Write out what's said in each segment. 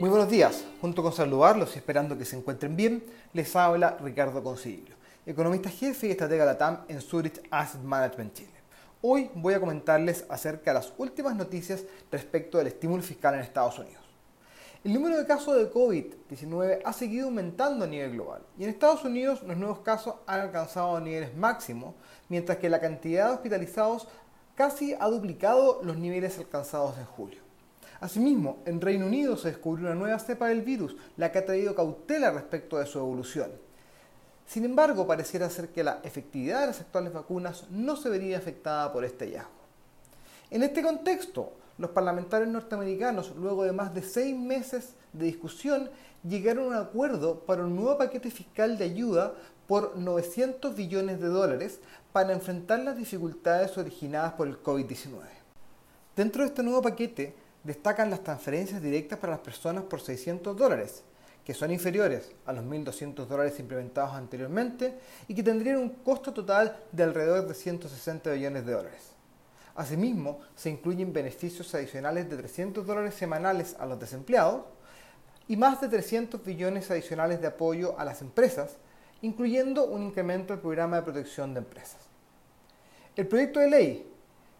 Muy buenos días. Junto con saludarlos y esperando que se encuentren bien, les habla Ricardo Consiglio, economista jefe y estratega de la TAM en Zurich Asset Management Chile. Hoy voy a comentarles acerca de las últimas noticias respecto del estímulo fiscal en Estados Unidos. El número de casos de COVID-19 ha seguido aumentando a nivel global y en Estados Unidos los nuevos casos han alcanzado niveles máximos, mientras que la cantidad de hospitalizados casi ha duplicado los niveles alcanzados en julio. Asimismo, en Reino Unido se descubrió una nueva cepa del virus, la que ha traído cautela respecto de su evolución. Sin embargo, pareciera ser que la efectividad de las actuales vacunas no se vería afectada por este hallazgo. En este contexto, los parlamentarios norteamericanos, luego de más de seis meses de discusión, llegaron a un acuerdo para un nuevo paquete fiscal de ayuda por 900 billones de dólares para enfrentar las dificultades originadas por el COVID-19. Dentro de este nuevo paquete destacan las transferencias directas para las personas por 600 dólares, que son inferiores a los 1.200 dólares implementados anteriormente y que tendrían un costo total de alrededor de 160 billones de dólares. Asimismo, se incluyen beneficios adicionales de 300 dólares semanales a los desempleados y más de 300 billones adicionales de apoyo a las empresas, incluyendo un incremento del programa de protección de empresas. El proyecto de ley,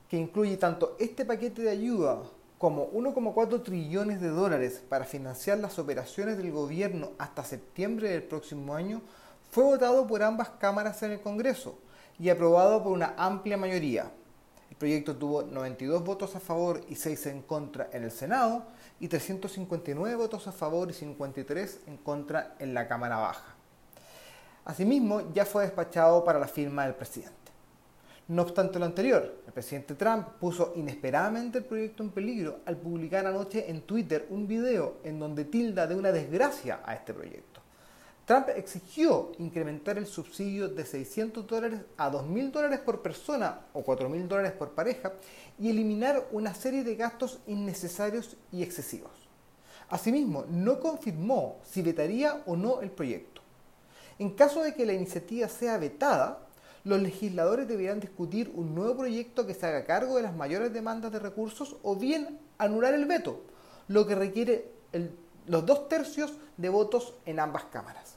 que incluye tanto este paquete de ayuda como 1,4 trillones de dólares para financiar las operaciones del gobierno hasta septiembre del próximo año, fue votado por ambas cámaras en el Congreso y aprobado por una amplia mayoría. El proyecto tuvo 92 votos a favor y 6 en contra en el Senado y 359 votos a favor y 53 en contra en la Cámara Baja. Asimismo, ya fue despachado para la firma del presidente. No obstante lo anterior, el presidente Trump puso inesperadamente el proyecto en peligro al publicar anoche en Twitter un video en donde tilda de una desgracia a este proyecto. Trump exigió incrementar el subsidio de 600 dólares a 2.000 dólares por persona o 4.000 dólares por pareja y eliminar una serie de gastos innecesarios y excesivos. Asimismo, no confirmó si vetaría o no el proyecto. En caso de que la iniciativa sea vetada, los legisladores deberán discutir un nuevo proyecto que se haga cargo de las mayores demandas de recursos o bien anular el veto, lo que requiere los dos tercios de votos en ambas cámaras.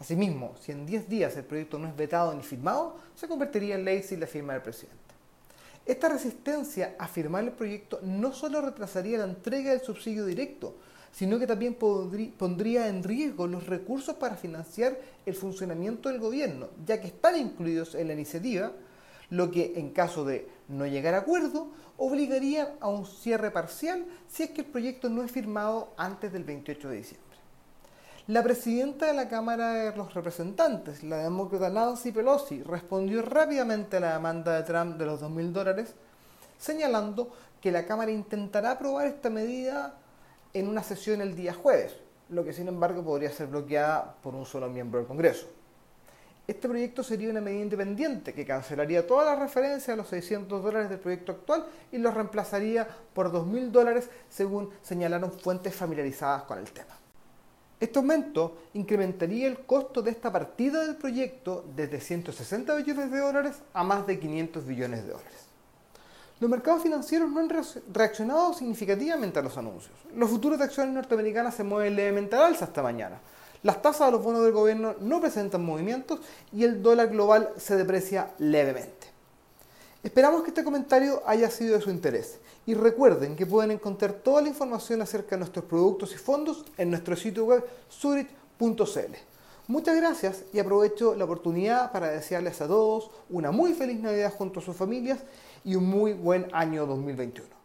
Asimismo, si en 10 días el proyecto no es vetado ni firmado, se convertiría en ley sin la firma del presidente. Esta resistencia a firmar el proyecto no solo retrasaría la entrega del subsidio directo, sino que también pondría en riesgo los recursos para financiar el funcionamiento del gobierno, ya que están incluidos en la iniciativa, lo que en caso de no llegar a acuerdo obligaría a un cierre parcial si es que el proyecto no es firmado antes del 28 de diciembre. La presidenta de la Cámara de los Representantes, la demócrata Nancy Pelosi, respondió rápidamente a la demanda de Trump de los 2.000 dólares, señalando que la Cámara intentará aprobar esta medida en una sesión el día jueves, lo que sin embargo podría ser bloqueada por un solo miembro del Congreso. Este proyecto sería una medida independiente que cancelaría todas las referencias a los 600 dólares del proyecto actual y los reemplazaría por 2.000 dólares según señalaron fuentes familiarizadas con el tema. Este aumento incrementaría el costo de esta partida del proyecto desde 160 billones de dólares a más de 500 billones de dólares. Los mercados financieros no han reaccionado significativamente a los anuncios. Los futuros de acciones norteamericanas se mueven levemente al alza esta mañana. Las tasas de los bonos del gobierno no presentan movimientos y el dólar global se deprecia levemente. Esperamos que este comentario haya sido de su interés y recuerden que pueden encontrar toda la información acerca de nuestros productos y fondos en nuestro sitio web surit.cl. Muchas gracias y aprovecho la oportunidad para desearles a todos una muy feliz Navidad junto a sus familias y un muy buen año 2021.